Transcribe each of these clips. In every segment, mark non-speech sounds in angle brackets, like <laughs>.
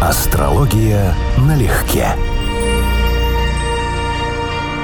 Астрология налегке.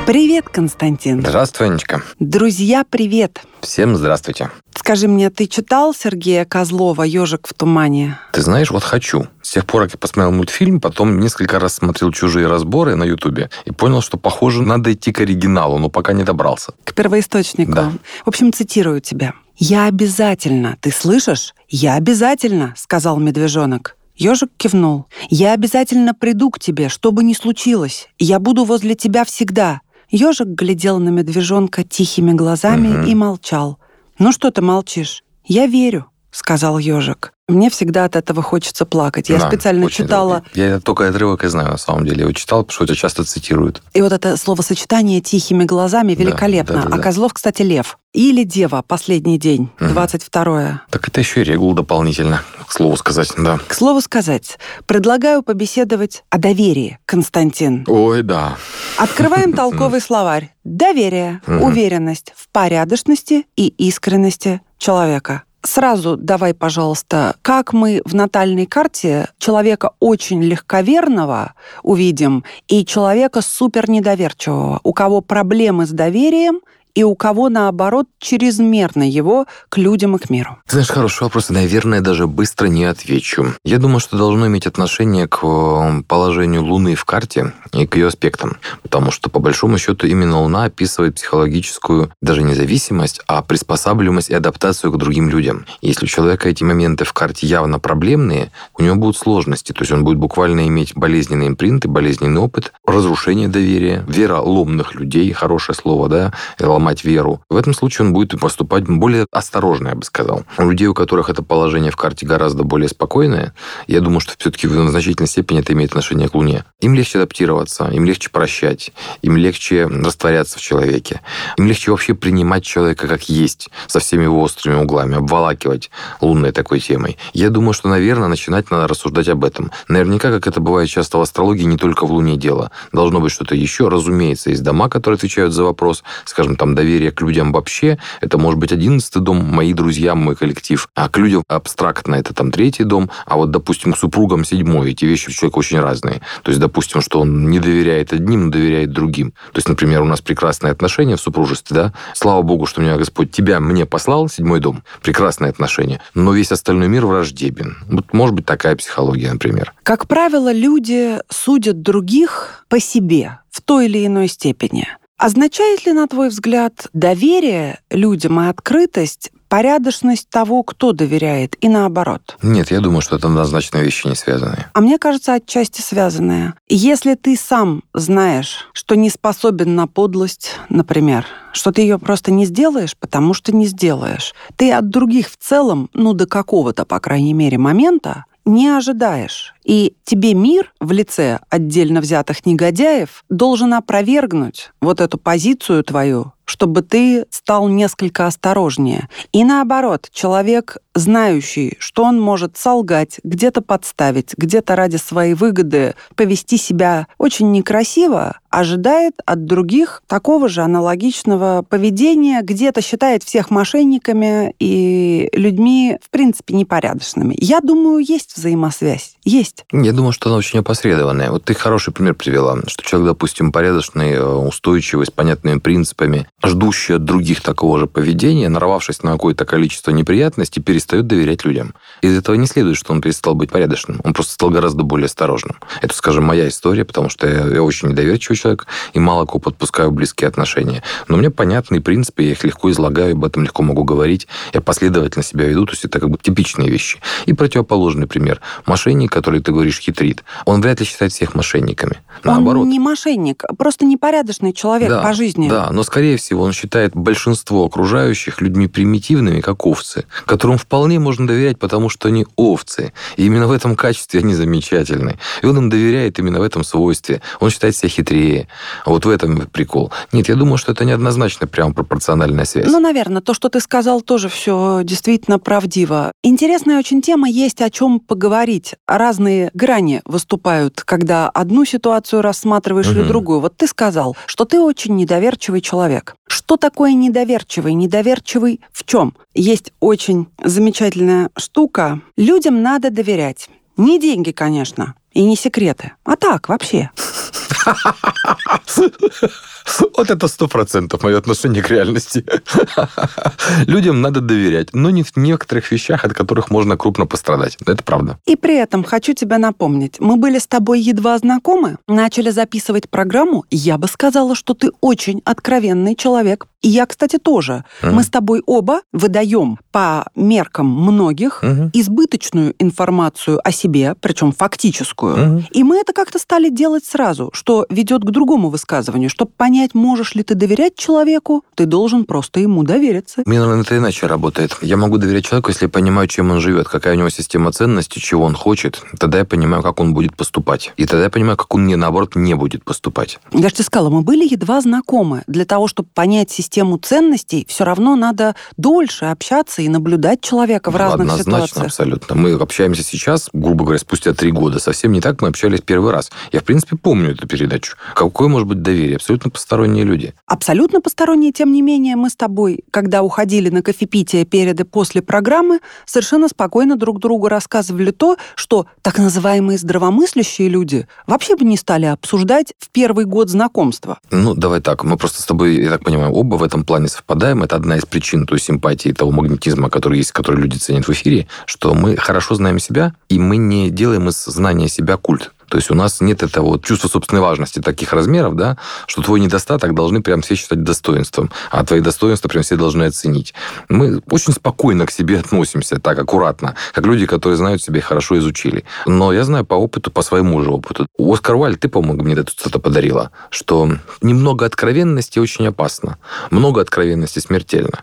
Привет, Константин. Здравствуй, Анечка. Друзья, привет. Всем здравствуйте. Скажи мне, ты читал Сергея Козлова «Ежик в тумане»? Ты знаешь, вот хочу. С тех пор, как я посмотрел мультфильм, потом несколько раз смотрел чужие разборы на Ютубе и понял, что, похоже, надо идти к оригиналу, но пока не добрался. К первоисточнику. Да. В общем, цитирую тебя. «Я обязательно, ты слышишь? Я обязательно», — сказал медвежонок. Ежик кивнул. «Я обязательно приду к тебе, что бы ни случилось. Я буду возле тебя всегда». Ежик глядел на медвежонка тихими глазами Мгм. и молчал. «Ну что ты молчишь? Я верю», — сказал ежик. Мне всегда от этого хочется плакать. Я Да, специально читала, долго. Я только отрывок и знаю, на самом деле. Я его читал, потому что это часто цитируют. и вот это словосочетание «тихими глазами» великолепно. да, да, А да. Козлов, кстати, лев. Или дева, последний день, Мгм. 22 Так это еще и регул дополнительно, к слову сказать, да. К слову сказать, предлагаю побеседовать о доверии, Константин. Ой, да. Открываем <laughs> толковый словарь. Доверие, уверенность в порядочности и искренности человека. Сразу давай, пожалуйста, как мы в натальной карте человека очень легковерного увидим и человека супер недоверчивого, у кого проблемы с доверием и у кого, наоборот, чрезмерно его к людям и к миру. Ты знаешь, хороший вопрос, наверное, даже быстро не отвечу. Я думаю, что должно иметь отношение к э, положению Луны в карте и к ее аспектам. Потому что, по большому счету, именно Луна описывает психологическую даже независимость, а приспосабливаемость и адаптацию к другим людям. Если у человека эти моменты в карте явно проблемные, у него будут сложности. То есть он будет буквально иметь болезненные импринты, болезненный опыт, разрушение доверия, вера ломных людей, хорошее слово, да, ломать веру. В этом случае он будет поступать более осторожно, я бы сказал. У людей, у которых это положение в карте гораздо более спокойное, я думаю, что все-таки в значительной степени это имеет отношение к Луне. Им легче адаптироваться, им легче прощать, им легче растворяться в человеке, им легче вообще принимать человека как есть, со всеми его острыми углами, обволакивать лунной такой темой. Я думаю, что, наверное, начинать надо рассуждать об этом. Наверняка, как это бывает часто в астрологии, не только в Луне дело. Должно быть что-то еще. Разумеется, есть дома, которые отвечают за вопрос, скажем, там, доверие к людям вообще. Это может быть одиннадцатый дом, мои друзья, мой коллектив. А к людям абстрактно это там третий дом. А вот, допустим, к супругам седьмой. Эти вещи у человека очень разные. То есть, допустим, что он не доверяет одним, но доверяет другим. То есть, например, у нас прекрасные отношения в супружестве, да? Слава Богу, что меня Господь тебя мне послал, седьмой дом. Прекрасные отношения. Но весь остальной мир враждебен. Вот может быть такая психология, например. Как правило, люди судят других по себе в той или иной степени. Означает ли, на твой взгляд, доверие людям и открытость порядочность того, кто доверяет, и наоборот? Нет, я думаю, что это однозначно вещи не связанные. А мне кажется, отчасти связанное. Если ты сам знаешь, что не способен на подлость, например, что ты ее просто не сделаешь, потому что не сделаешь, ты от других в целом, ну до какого-то, по крайней мере, момента, не ожидаешь. И тебе мир в лице отдельно взятых негодяев должен опровергнуть вот эту позицию твою, чтобы ты стал несколько осторожнее. И наоборот, человек, знающий, что он может солгать, где-то подставить, где-то ради своей выгоды повести себя очень некрасиво, ожидает от других такого же аналогичного поведения, где-то считает всех мошенниками и людьми, в принципе, непорядочными. Я думаю, есть взаимосвязь. Есть. Я думаю, что она очень опосредованная. Вот ты хороший пример привела, что человек, допустим, порядочный, э, устойчивый, с понятными принципами, ждущий от других такого же поведения, нарвавшись на какое-то количество неприятностей, перестает доверять людям. Из этого не следует, что он перестал быть порядочным. Он просто стал гораздо более осторожным. Это, скажем, моя история, потому что я, я очень недоверчивый человек и мало кого подпускаю близкие отношения. Но мне понятные принципы, я их легко излагаю, об этом легко могу говорить. Я последовательно себя веду, то есть это как бы типичные вещи. И противоположный пример. Мошенник, который, ты говоришь, хитрит, он вряд ли считает всех мошенниками. Наоборот. Он не мошенник, просто непорядочный человек да, по жизни. Да, но, скорее всего, он считает большинство окружающих людьми примитивными, как овцы, которым вполне можно доверять, потому что они овцы. И именно в этом качестве они замечательны. И он им доверяет именно в этом свойстве. Он считает себя хитрее. Вот в этом прикол. Нет, я думаю, что это неоднозначно прямо пропорциональная связь. Ну, наверное, то, что ты сказал, тоже все действительно правдиво. Интересная очень тема, есть о чем поговорить. Разные грани выступают, когда одну ситуацию рассматриваешь или Мгм. другую. Вот ты сказал, что ты очень недоверчивый человек. Что такое недоверчивый? Недоверчивый в чем? Есть очень замечательная штука. Людям надо доверять. Не деньги, конечно, и не секреты, а так, вообще. Вот это сто процентов мое отношение к реальности. Людям надо доверять, но не в некоторых вещах, от которых можно крупно пострадать. Это правда. И при этом хочу тебя напомнить, мы были с тобой едва знакомы, начали записывать программу, я бы сказала, что ты очень откровенный человек. И я, кстати, тоже. Мы с тобой оба выдаем по меркам многих mm-hmm. избыточную информацию о себе, причем фактическую. Mm-hmm. И мы это как-то стали делать сразу, что ведет к другому высказыванию. Чтобы понять, можешь ли ты доверять человеку, ты должен просто ему довериться. Мне, наверное, это иначе работает. Я могу доверять человеку, если я понимаю, чем он живет, какая у него система ценностей, чего он хочет. Тогда я понимаю, как он будет поступать. И тогда я понимаю, как он мне, наоборот, не будет поступать. Я же тебе сказала, мы были едва знакомы. Для того, чтобы понять систему ценностей, все равно надо дольше общаться и наблюдать человека в разных Однозначно, ситуациях. абсолютно. Мы общаемся сейчас, грубо говоря, спустя три года. Совсем не так мы общались первый раз. Я, в принципе, помню эту передачу. Какое может быть доверие? Абсолютно посторонние люди. Абсолютно посторонние, тем не менее, мы с тобой, когда уходили на кофепитие перед и после программы, совершенно спокойно друг другу рассказывали то, что так называемые здравомыслящие люди вообще бы не стали обсуждать в первый год знакомства. Ну, давай так. Мы просто с тобой, я так понимаю, оба в этом плане совпадаем. Это одна из причин той симпатии, того магнетизма, который есть, который люди ценят в эфире, что мы хорошо знаем себя, и мы не делаем из знания себя культ. То есть у нас нет этого вот чувства собственной важности таких размеров, да, что твой недостаток должны прям все считать достоинством, а твои достоинства прям все должны оценить. Мы очень спокойно к себе относимся, так аккуратно, как люди, которые знают себя и хорошо изучили. Но я знаю по опыту, по своему же опыту. Оскар Валь, ты, по-моему, мне что-то подарила, что немного откровенности очень опасно. Много откровенности смертельно.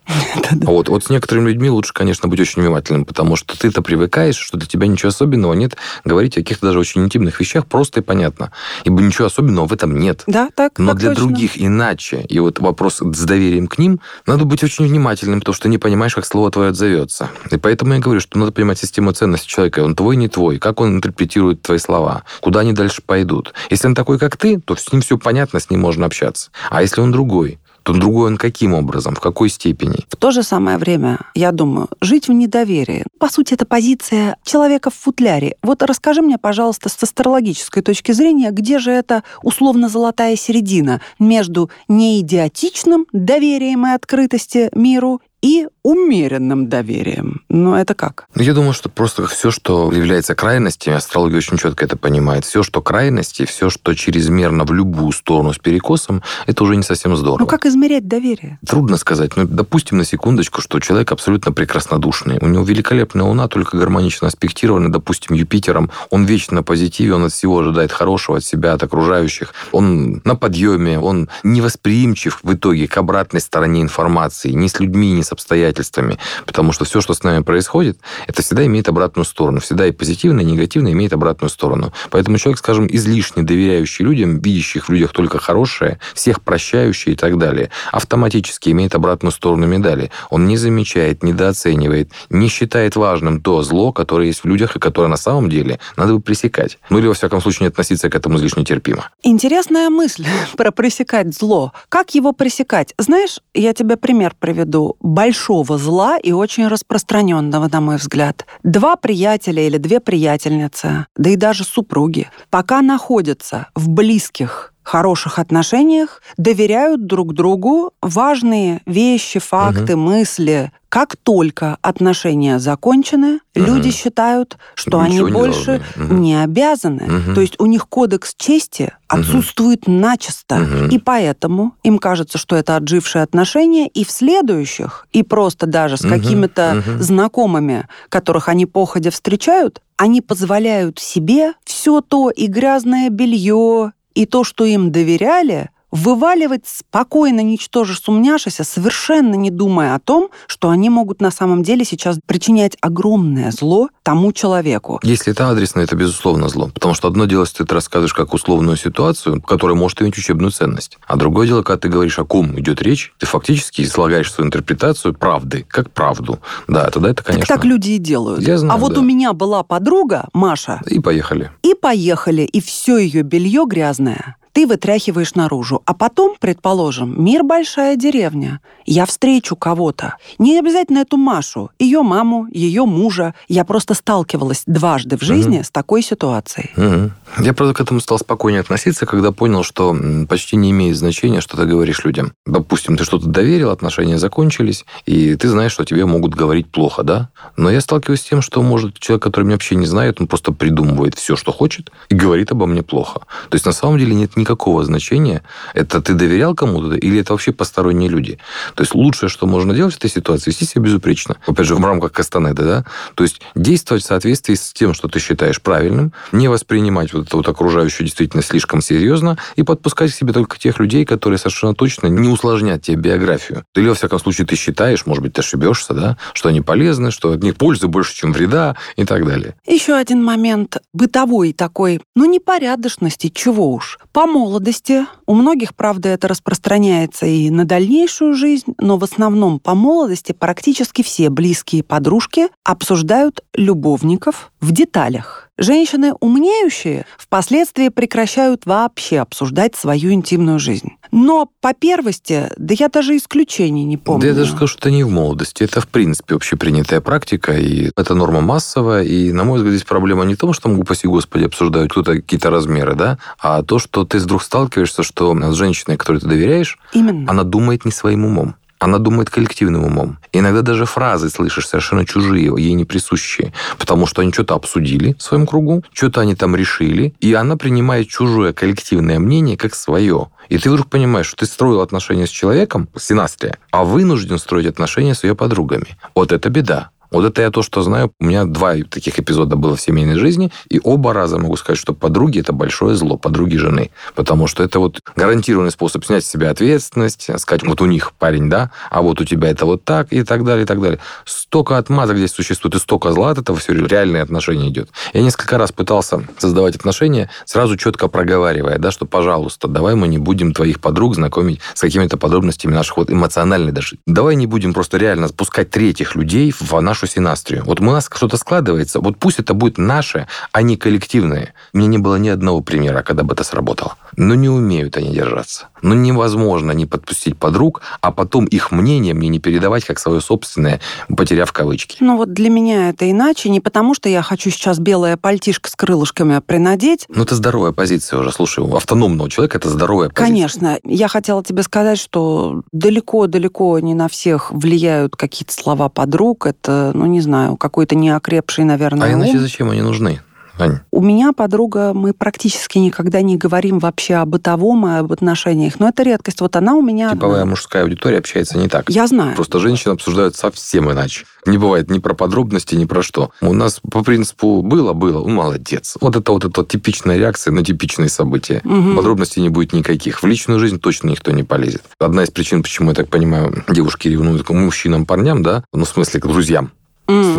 Вот, вот с некоторыми людьми лучше, конечно, быть очень внимательным, потому что ты-то привыкаешь, что для тебя ничего особенного нет говорить о каких-то даже очень интимных вещах, вещах просто и понятно. Ибо ничего особенного в этом нет. Да, так. Но так для точно. других иначе. И вот вопрос с доверием к ним, надо быть очень внимательным, потому что не понимаешь, как слово твое отзовется. И поэтому я говорю, что надо понимать систему ценностей человека. Он твой, не твой. Как он интерпретирует твои слова. Куда они дальше пойдут. Если он такой, как ты, то с ним все понятно, с ним можно общаться. А если он другой, то другой он каким образом, в какой степени? В то же самое время, я думаю, жить в недоверии. По сути, это позиция человека в футляре. Вот расскажи мне, пожалуйста, с астрологической точки зрения, где же эта условно золотая середина между неидиотичным доверием и открытости миру и умеренным доверием. Но это как? Ну, я думаю, что просто все, что является крайностями, астрология очень четко это понимает. Все, что крайности, все, что чрезмерно в любую сторону с перекосом, это уже не совсем здорово. Ну как измерять доверие? Трудно сказать. Ну, допустим, на секундочку, что человек абсолютно прекраснодушный. У него великолепная Луна, только гармонично аспектирована, допустим, Юпитером. Он вечно на позитиве, он от всего ожидает хорошего, от себя, от окружающих. Он на подъеме, он невосприимчив в итоге к обратной стороне информации, ни с людьми, ни с обстоятельствами. Потому что все, что с нами происходит, это всегда имеет обратную сторону. Всегда и позитивное, и негативное имеет обратную сторону. Поэтому человек, скажем, излишне доверяющий людям, видящих в людях только хорошее, всех прощающий и так далее, автоматически имеет обратную сторону медали. Он не замечает, недооценивает, не считает важным то зло, которое есть в людях и которое на самом деле надо бы пресекать. Ну или, во всяком случае, не относиться к этому излишне терпимо. Интересная мысль <laughs> про пресекать зло. Как его пресекать? Знаешь, я тебе пример приведу большого зла и очень распространенного, на мой взгляд. Два приятеля или две приятельницы, да и даже супруги, пока находятся в близких хороших отношениях, доверяют друг другу важные вещи, факты, угу. мысли. Как только отношения закончены, угу. люди считают, что Ничего они не больше угу. не обязаны. Угу. То есть у них кодекс чести отсутствует угу. начисто. Угу. И поэтому им кажется, что это отжившие отношения, и в следующих, и просто даже с угу. какими-то угу. знакомыми, которых они походя встречают, они позволяют себе все то и грязное белье, и то, что им доверяли, вываливать спокойно, ничтоже сумняшися, совершенно не думая о том, что они могут на самом деле сейчас причинять огромное зло тому человеку. Если это адресно, это безусловно зло. Потому что одно дело, если ты рассказываешь как условную ситуацию, которая может иметь учебную ценность. А другое дело, когда ты говоришь, о ком идет речь, ты фактически излагаешь свою интерпретацию правды, как правду. Да, тогда это, конечно... Так, так люди и делают. Я знаю, а вот да. у меня была подруга, Маша. И поехали. И поехали. И все ее белье грязное. Ты вытряхиваешь наружу. А потом, предположим, мир большая деревня. Я встречу кого-то. Не обязательно эту Машу, ее маму, ее мужа. Я просто сталкивалась дважды в жизни угу. с такой ситуацией. Угу. Я, правда, к этому стал спокойнее относиться, когда понял, что почти не имеет значения, что ты говоришь людям. Допустим, ты что-то доверил, отношения закончились, и ты знаешь, что тебе могут говорить плохо, да? Но я сталкиваюсь с тем, что, может, человек, который меня вообще не знает, он просто придумывает все, что хочет, и говорит обо мне плохо. То есть, на самом деле, нет никакого значения, это ты доверял кому-то, или это вообще посторонние люди. То есть, лучшее, что можно делать в этой ситуации, вести себя безупречно. Опять же, в рамках Кастанеда, да? То есть, действовать в соответствии с тем, что ты считаешь правильным, не воспринимать вот это вот окружающую действительно слишком серьезно и подпускать к себе только тех людей, которые совершенно точно не усложнят тебе биографию. Или, во всяком случае, ты считаешь, может быть, ты ошибешься, да, что они полезны, что от них пользы больше, чем вреда и так далее. Еще один момент бытовой такой, ну, непорядочности, чего уж. По молодости, у многих, правда, это распространяется и на дальнейшую жизнь, но в основном по молодости практически все близкие подружки обсуждают любовников в деталях. Женщины умнеющие впоследствии прекращают вообще обсуждать свою интимную жизнь. Но по первости, да я даже исключений не помню. Да я даже скажу, что это не в молодости. Это, в принципе, общепринятая практика, и это норма массовая. И, на мой взгляд, здесь проблема не в том, что упаси господи, обсуждают кто-то какие-то размеры, да, а то, что ты вдруг сталкиваешься, что с женщиной, которой ты доверяешь, Именно. она думает не своим умом она думает коллективным умом. Иногда даже фразы слышишь совершенно чужие, ей не присущие, потому что они что-то обсудили в своем кругу, что-то они там решили, и она принимает чужое коллективное мнение как свое. И ты вдруг понимаешь, что ты строил отношения с человеком, синастрия, а вынужден строить отношения с ее подругами. Вот это беда. Вот это я то, что знаю. У меня два таких эпизода было в семейной жизни, и оба раза могу сказать, что подруги – это большое зло, подруги жены. Потому что это вот гарантированный способ снять с себя ответственность, сказать, вот у них парень, да, а вот у тебя это вот так, и так далее, и так далее. Столько отмазок здесь существует, и столько зла от этого все реальные отношения идет. Я несколько раз пытался создавать отношения, сразу четко проговаривая, да, что, пожалуйста, давай мы не будем твоих подруг знакомить с какими-то подробностями наших вот эмоциональных даже. Давай не будем просто реально спускать третьих людей в нашу нашу синастрию. Вот у нас что-то складывается, вот пусть это будет наше, а не коллективное. Мне не было ни одного примера, когда бы это сработало. Но не умеют они держаться. Но невозможно не подпустить подруг, а потом их мнение мне не передавать как свое собственное, потеряв кавычки. Ну вот для меня это иначе, не потому что я хочу сейчас белое пальтишко с крылышками принадеть. Ну это здоровая позиция уже, слушай, у автономного человека это здоровая позиция. Конечно. Я хотела тебе сказать, что далеко-далеко не на всех влияют какие-то слова подруг. Это, ну не знаю, какой-то неокрепший, наверное, А иначе ум. зачем они нужны? Ань. У меня подруга, мы практически никогда не говорим вообще о бытовом и об отношениях, но это редкость. Вот она у меня... Типовая одна. мужская аудитория общается не так. Я знаю. Просто женщины обсуждают совсем иначе. Не бывает ни про подробности, ни про что. У нас по принципу было, было, ну, молодец. Вот это вот эта типичная реакция на типичные события. Угу. Подробностей не будет никаких. В личную жизнь точно никто не полезет. Одна из причин, почему, я так понимаю, девушки ревнуют к мужчинам, парням, да, ну, в смысле, к друзьям.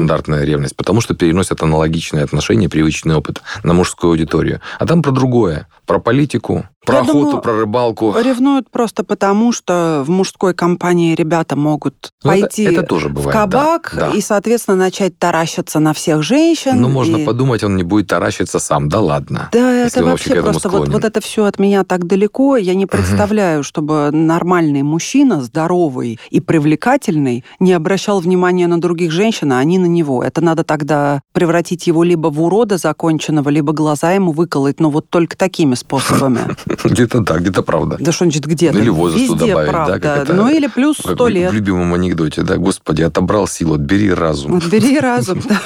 Стандартная ревность, потому что переносят аналогичные отношения, привычный опыт на мужскую аудиторию. А там про другое, про политику, про Я охоту, думаю, про рыбалку. Ревнуют просто потому, что в мужской компании ребята могут ну, пойти это, это тоже бывает, в кабак да, и, соответственно, начать таращиться на всех женщин. Ну, и... можно подумать, он не будет таращиться сам. Да ладно. Да, это вообще просто вот, вот это все от меня так далеко. Я не представляю, угу. чтобы нормальный мужчина, здоровый и привлекательный, не обращал внимания на других женщин, а они на него. Это надо тогда превратить его либо в урода законченного, либо глаза ему выколоть, но вот только такими способами. <laughs> <laughs> Где-то да, где-то правда. Да что значит где-то? Или возрасту добавить, правда. да? Ну или плюс сто лет. В любимом анекдоте, да, господи, отобрал силу, отбери разум. Отбери <laughs> разум, да.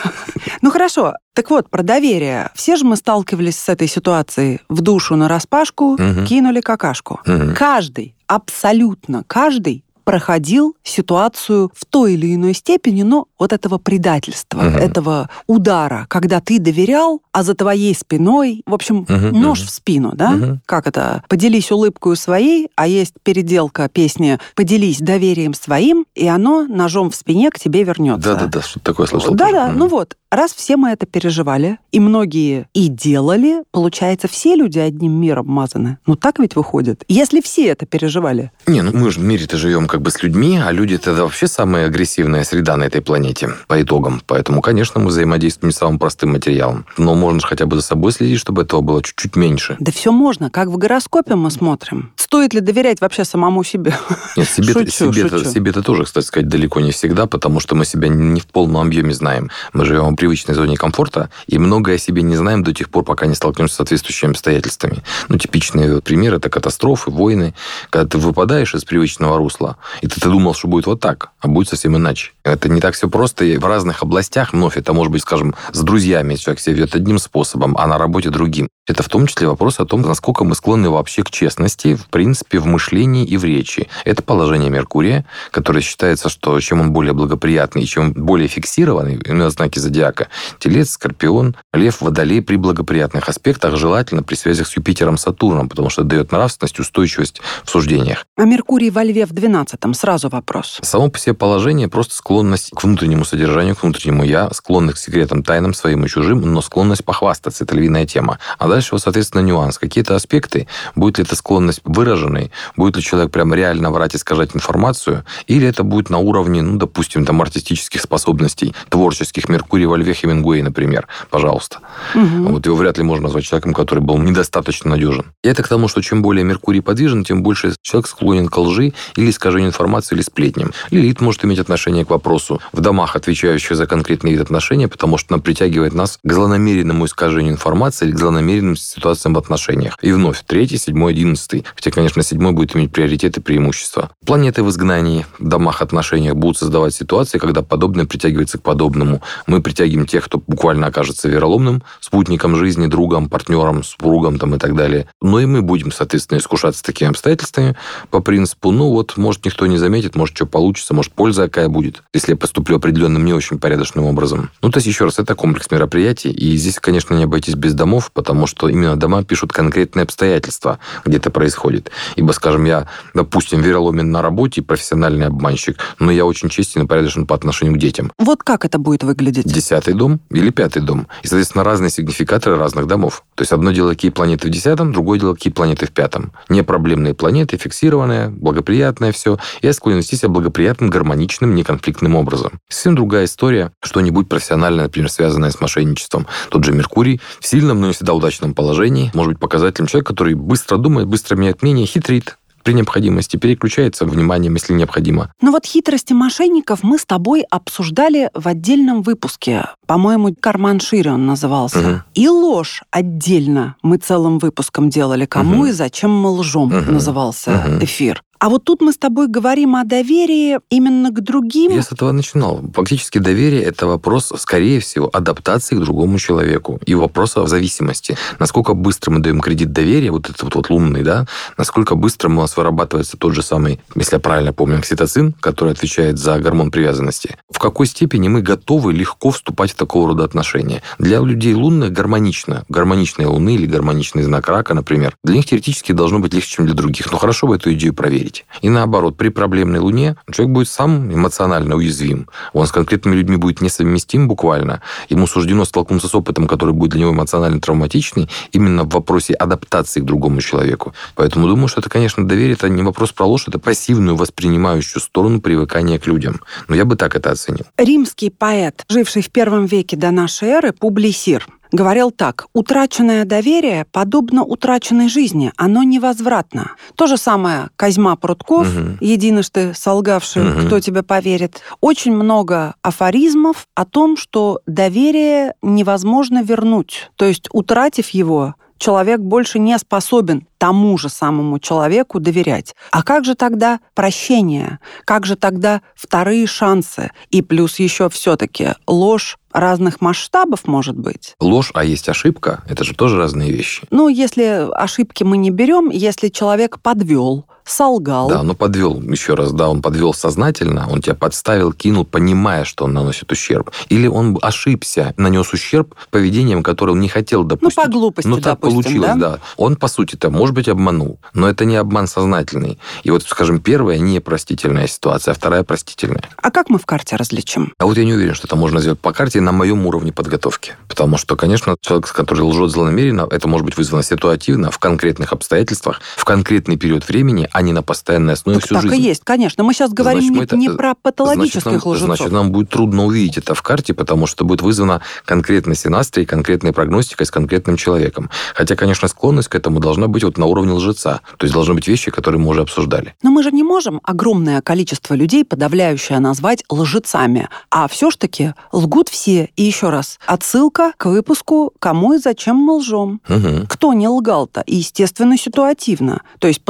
Ну хорошо, так вот, про доверие. Все же мы сталкивались с этой ситуацией. В душу на распашку кинули какашку. Каждый, абсолютно каждый проходил ситуацию в той или иной степени, но вот этого предательства, угу. этого удара, когда ты доверял, а за твоей спиной, в общем, угу, нож угу. в спину, да? Угу. Как это? Поделись улыбкой своей, а есть переделка песни «Поделись доверием своим», и оно ножом в спине к тебе вернется. Да-да-да, что такое слышал. Да-да, ну вот, раз все мы это переживали, и многие и делали, получается, все люди одним миром мазаны. Ну так ведь выходит. Если все это переживали. Не, ну мы же в мире-то живем как бы с людьми, а люди это вообще самая агрессивная среда на этой планете по итогам. Поэтому, конечно, мы взаимодействуем не самым простым материалом. Но можно же хотя бы за собой следить, чтобы этого было чуть-чуть меньше. Да все можно. Как в гороскопе мы смотрим. Стоит ли доверять вообще самому себе? Нет, себе, шучу, себе, шучу. себе это тоже, кстати сказать, далеко не всегда, потому что мы себя не в полном объеме знаем. Мы живем в привычной зоне комфорта, и многое о себе не знаем до тех пор, пока не столкнемся с соответствующими обстоятельствами. Ну, типичный пример – это катастрофы, войны. Когда ты выпадаешь из привычного русла, и ты, ты думал, что будет вот так, а будет совсем иначе. Это не так все просто, и в разных областях, вновь, это может быть, скажем, с друзьями человек себя ведет одним способом, а на работе другим. Это в том числе вопрос о том, насколько мы склонны вообще к честности, в принципе, в мышлении и в речи. Это положение Меркурия, которое считается, что чем он более благоприятный, чем более фиксированный, именно знаки зодиака, телец, скорпион, лев, водолей при благоприятных аспектах, желательно при связях с Юпитером, Сатурном, потому что дает нравственность, устойчивость в суждениях. А Меркурий во льве в 12-м, сразу вопрос. Само по себе положение просто склонность к внутреннему содержанию, к внутреннему я, склонность к секретам, тайнам своим и чужим, но склонность похвастаться. Это львиная тема. А дальше вот, соответственно, нюанс. Какие-то аспекты, будет ли эта склонность выраженной, будет ли человек прям реально врать и сказать информацию, или это будет на уровне, ну, допустим, там, артистических способностей, творческих. Меркурий во льве Хемингуэй, например, пожалуйста. Угу. Вот его вряд ли можно назвать человеком, который был недостаточно надежен. И это к тому, что чем более Меркурий подвижен, тем больше человек склонен к лжи или искажению информации, или сплетням. Лилит может иметь отношение к вопросу в домах, отвечающих за конкретный вид отношения, потому что она притягивает нас к злонамеренному искажению информации или к злонамеренным ситуациям в отношениях. И вновь, третий, седьмой, одиннадцатый. Хотя, конечно, седьмой будет иметь приоритеты и преимущества. Планеты в изгнании, в домах, отношениях будут создавать ситуации, когда подобное притягивается к подобному. Мы притягиваем тех, кто буквально окажется вероломным, спутником жизни, другом, партнером, супругом там, и так далее. Но и мы будем, соответственно, искушаться такими обстоятельствами по принципу, ну вот, может, никто не заметит, может, что получится, может, польза какая будет, если я поступлю определенным не очень порядочным образом. Ну, то есть, еще раз, это комплекс мероприятий, и здесь, конечно, не обойтись без домов, потому что именно дома пишут конкретные обстоятельства, где это происходит. Ибо, скажем, я, допустим, вероломен на работе, профессиональный обманщик, но я очень честен и порядочен по отношению к детям. Вот как это будет выглядеть? Десятый дом или пятый дом. И, соответственно, разные сигнификаторы разных домов. То есть, одно дело, какие планеты в десятом, другое дело, какие планеты в пятом. Непроблемные планеты, фиксированные, благоприятное все. Я склонен вести себя благоприятным, гармоничным, неконфликтным образом. Совсем другая история, что-нибудь профессиональное, например, связанное с мошенничеством. Тот же Меркурий в сильном, но не всегда удачном положении может быть показателем человека, который быстро думает, быстро меняет мнение, хитрит, при необходимости переключается вниманием, если необходимо. Но вот хитрости мошенников мы с тобой обсуждали в отдельном выпуске. По-моему, «Карман шире» он назывался. Угу. И ложь отдельно мы целым выпуском делали. Кому угу. и зачем мы лжем, угу. назывался угу. эфир. А вот тут мы с тобой говорим о доверии именно к другим. Я с этого начинал. Фактически доверие – это вопрос, скорее всего, адаптации к другому человеку и вопрос о зависимости. Насколько быстро мы даем кредит доверия, вот этот вот, вот лунный, да, насколько быстро у нас вырабатывается тот же самый, если я правильно помню, окситоцин, который отвечает за гормон привязанности. В какой степени мы готовы легко вступать в такого рода отношения? Для людей лунных гармонично. Гармоничные луны или гармоничный знак рака, например, для них теоретически должно быть легче, чем для других. Но хорошо бы эту идею проверить верить. И наоборот, при проблемной Луне человек будет сам эмоционально уязвим. Он с конкретными людьми будет несовместим буквально. Ему суждено столкнуться с опытом, который будет для него эмоционально травматичный, именно в вопросе адаптации к другому человеку. Поэтому думаю, что это, конечно, доверие, это не вопрос про ложь, это пассивную воспринимающую сторону привыкания к людям. Но я бы так это оценил. Римский поэт, живший в первом веке до нашей эры, Публисир, говорил так, утраченное доверие подобно утраченной жизни, оно невозвратно. То же самое Козьма Прутков, угу. единожды солгавший, угу. кто тебе поверит. Очень много афоризмов о том, что доверие невозможно вернуть. То есть, утратив его, человек больше не способен тому же самому человеку доверять. А как же тогда прощение? Как же тогда вторые шансы? И плюс еще все-таки ложь разных масштабов может быть. Ложь, а есть ошибка, это же тоже разные вещи. Ну, если ошибки мы не берем, если человек подвел, солгал. Да, но подвел, еще раз, да, он подвел сознательно, он тебя подставил, кинул, понимая, что он наносит ущерб. Или он ошибся, нанес ущерб поведением, которое он не хотел допустить. Ну, по глупости, Ну, так допустим, получилось, да? да. Он, по сути-то, может быть, обманул, но это не обман сознательный. И вот, скажем, первая непростительная ситуация, а вторая простительная. А как мы в карте различим? А вот я не уверен, что это можно сделать по карте на моем уровне подготовки. Потому что, конечно, человек, который лжет злонамеренно, это может быть вызвано ситуативно, в конкретных обстоятельствах, в конкретный период времени, а не на постоянной основе Так, всю так жизнь. и есть, конечно. Мы сейчас говорим Значит, не, это- не про патологических значит, нам, лжецов. значит, нам будет трудно увидеть это в карте, потому что будет вызвана конкретной синастрией, конкретной прогностикой с конкретным человеком. Хотя, конечно, склонность к этому должна быть вот на уровне лжеца. То есть должны быть вещи, которые мы уже обсуждали. Но мы же не можем огромное количество людей, подавляющее, назвать лжецами. А все ж таки лгут все. И еще раз, отсылка к выпуску «Кому и зачем мы лжем». Мгм. Кто не лгал-то? И, естественно, ситуативно. То есть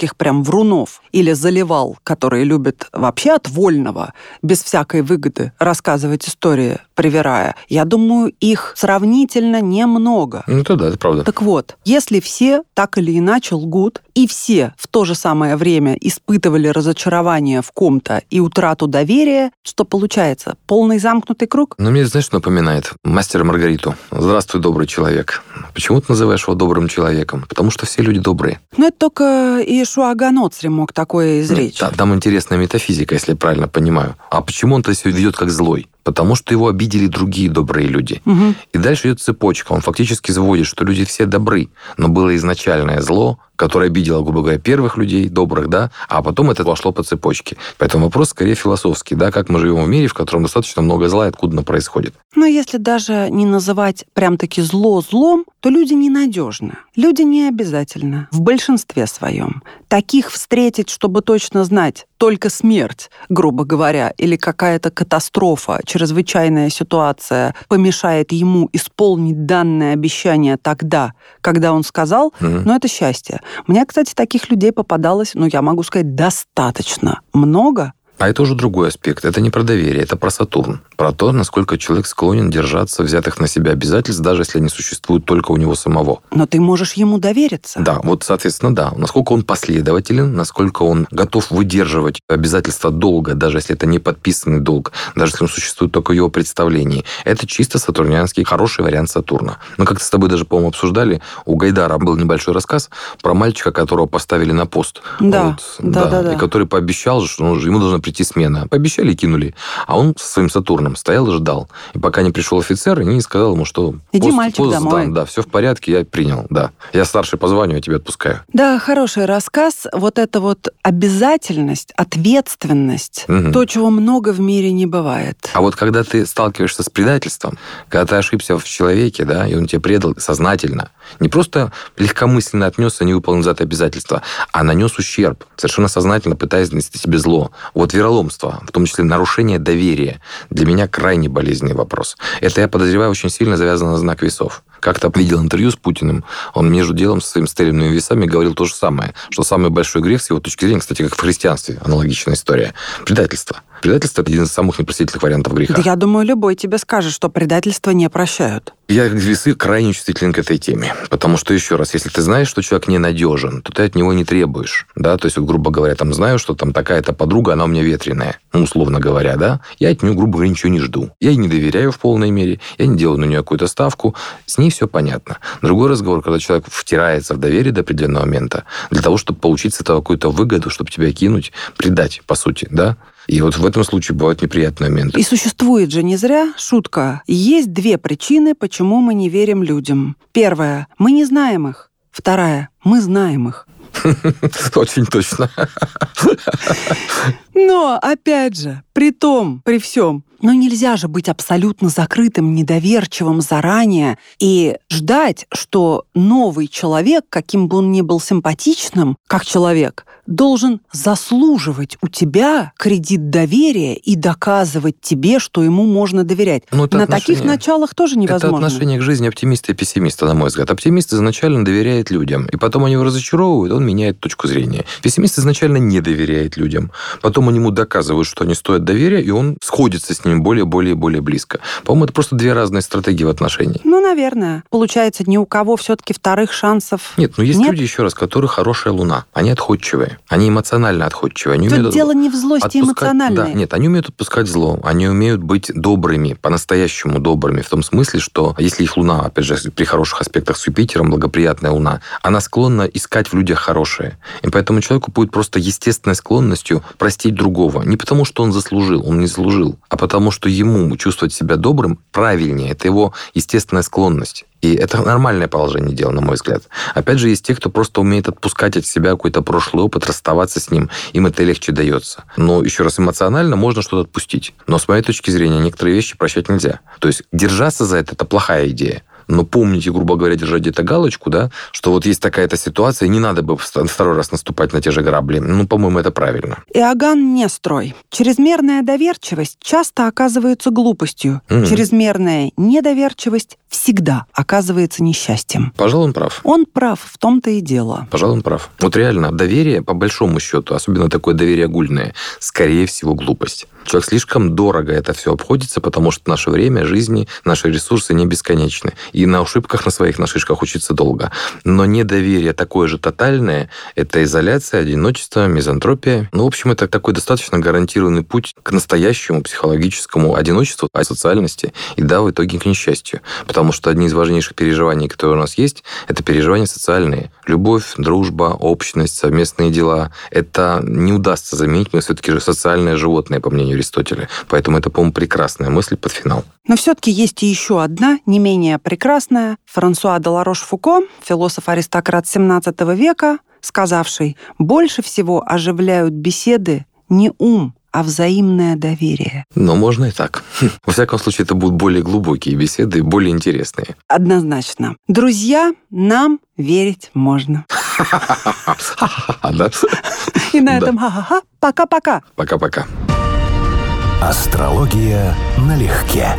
патологических прям врунов или заливал, которые любят вообще от вольного, без всякой выгоды, рассказывать истории, привирая. Я думаю, их сравнительно немного. Ну, это да, это правда. Так вот, если все так или иначе лгут, и все в то же самое время испытывали разочарование в ком-то и утрату доверия, что получается? Полный замкнутый круг? Но мне, знаешь, напоминает? Мастера Маргариту. Здравствуй, добрый человек. Почему ты называешь его добрым человеком? Потому что все люди добрые. Ну, это только Иешуа Ганоцри мог такое изречь. Та- Там интересная метафизика, если я правильно понимаю. А почему он-то себя ведет как злой? Потому что его обидели другие добрые люди. Мгм. И дальше идет цепочка. Он фактически заводит, что люди все добры, но было изначальное зло, которое обидело, грубо говоря, первых людей, добрых, да, а потом это пошло по цепочке. Поэтому вопрос скорее философский, да, как мы живем в мире, в котором достаточно много зла, и откуда оно происходит. Но если даже не называть прям-таки зло злом, то люди ненадежны. Люди не обязательно. В большинстве своем. Таких встретить, чтобы точно знать, только смерть, грубо говоря, или какая-то катастрофа, чрезвычайная ситуация помешает ему исполнить данное обещание тогда, когда он сказал, Мгм. но это счастье. Мне, кстати, таких людей попадалось, ну, я могу сказать, достаточно. Много? А это уже другой аспект. Это не про доверие, это про Сатурн. Про то, насколько человек склонен держаться взятых на себя обязательств, даже если они существуют только у него самого. Но ты можешь ему довериться. Да, вот, соответственно, да. Насколько он последователен, насколько он готов выдерживать обязательства долга, даже если это не подписанный долг, даже если он существует только в его представлении. Это чисто сатурнианский хороший вариант Сатурна. Мы как-то с тобой даже, по-моему, обсуждали, у Гайдара был небольшой рассказ про мальчика, которого поставили на пост. Да, да, да, да. И который пообещал, что ему должна прийти смена. Пообещали и кинули. А он со своим Сатурном стоял и ждал. И пока не пришел офицер, и не сказал ему, что Иди, мальчик, домой. сдан, да, все в порядке, я принял, да. Я старший по званию, я тебя отпускаю. Да, хороший рассказ. Вот эта вот обязательность, ответственность, Мгм. то, чего много в мире не бывает. А вот когда ты сталкиваешься с предательством, когда ты ошибся в человеке, да, и он тебя предал сознательно, не просто легкомысленно отнесся, не выполнил за это обязательство, а нанес ущерб, совершенно сознательно пытаясь нанести тебе зло. Вот вероломство, в том числе нарушение доверия, для меня крайне болезненный вопрос. Это, я подозреваю, очень сильно завязано на знак весов. Как-то видел интервью с Путиным, он между делом со своими стреляными весами говорил то же самое, что самый большой грех с его точки зрения, кстати, как в христианстве, аналогичная история, предательство. Предательство – это один из самых непростительных вариантов греха. Да я думаю, любой тебе скажет, что предательство не прощают. Я, как весы, крайне чувствителен к этой теме. Потому что, еще раз, если ты знаешь, что человек ненадежен, то ты от него не требуешь. Да? То есть, вот, грубо говоря, там знаю, что там такая-то подруга, она у меня ветреная. Ну, условно говоря, да? Я от нее, грубо говоря, ничего не жду. Я ей не доверяю в полной мере, я не делаю на нее какую-то ставку. С ней все понятно. Другой разговор, когда человек втирается в доверие до определенного момента, для того, чтобы получить с этого какую-то выгоду, чтобы тебя кинуть, предать, по сути, да? И вот в этом случае бывают неприятные моменты. И существует же не зря шутка. Есть две причины, почему мы не верим людям. Первая – мы не знаем их. Вторая – мы знаем их. <laughs> Очень точно. Но, опять же, при том, при всем, но нельзя же быть абсолютно закрытым, недоверчивым заранее и ждать, что новый человек, каким бы он ни был симпатичным, как человек, должен заслуживать у тебя кредит доверия и доказывать тебе, что ему можно доверять. Ну, это На отношение- таких началах тоже невозможно. Это отношение к жизни оптимиста и пессимиста, на мой взгляд. Оптимист изначально доверяет людям, и потом они его разочаровывают, он меняет точку зрения. Пессимист изначально не доверяет людям. Потом они ему доказывают, что они стоят доверия, и он сходится с ними более, более, более близко. По-моему, это просто две разные стратегии в отношениях. Ну, наверное. Получается, ни у кого все-таки вторых шансов Нет, ну есть Нет? люди, еще раз, которые хорошая луна. Они отходчивые. Они эмоционально отходчивые. Они Тут умеют дело не в злости отпускать- эмоциональной. Да, нет, они умеют отпускать зло, они умеют быть добрыми, по-настоящему добрыми, в том смысле, что если их луна, опять же, при хороших аспектах с Юпитером, благоприятная луна, она склонна искать в людях хорошее. И поэтому человеку будет просто естественной склонностью простить другого. Не потому, что он заслужил, он не заслужил, а потому потому что ему чувствовать себя добрым правильнее. Это его естественная склонность. И это нормальное положение дела, на мой взгляд. Опять же, есть те, кто просто умеет отпускать от себя какой-то прошлый опыт, расставаться с ним. Им это легче дается. Но, еще раз, эмоционально можно что-то отпустить. Но, с моей точки зрения, некоторые вещи прощать нельзя. То есть держаться за это – это плохая идея но помните, грубо говоря, держать где-то галочку, да, что вот есть такая-то ситуация, не надо бы второй раз наступать на те же грабли. Ну, по-моему, это правильно. Иоганн не строй. Чрезмерная доверчивость часто оказывается глупостью. Mm. Чрезмерная недоверчивость всегда оказывается несчастьем. Пожалуй, он прав. Он прав, в том-то и дело. Пожалуй, он прав. Вот реально, доверие, по большому счету, особенно такое доверие огульное, скорее всего, глупость. Человек слишком дорого это все обходится, потому что наше время, жизни, наши ресурсы не бесконечны. И на ошибках на своих на шишках учиться долго. Но недоверие такое же тотальное – это изоляция, одиночество, мизантропия. Ну, в общем, это такой достаточно гарантированный путь к настоящему психологическому одиночеству, а социальности и, да, в итоге к несчастью. Потому что одни из важнейших переживаний, которые у нас есть, это переживания социальные. Любовь, дружба, общность, совместные дела. Это не удастся заменить, мы все-таки же социальное животное, по мнению Аристотеля. Поэтому это, по-моему, прекрасная мысль под финал. Но все-таки есть и еще одна, не менее прекрасная. Франсуа де Ларош-Фуко, философ-аристократ XVII века, сказавший, больше всего оживляют беседы не ум, а взаимное доверие. Но можно и так. <laughs> Во всяком случае, это будут более глубокие беседы, более интересные. Однозначно. Друзья, нам верить можно. <laughs> <laughs> И на этом ха-ха-ха. Пока-пока. Пока-пока. Астрология налегке.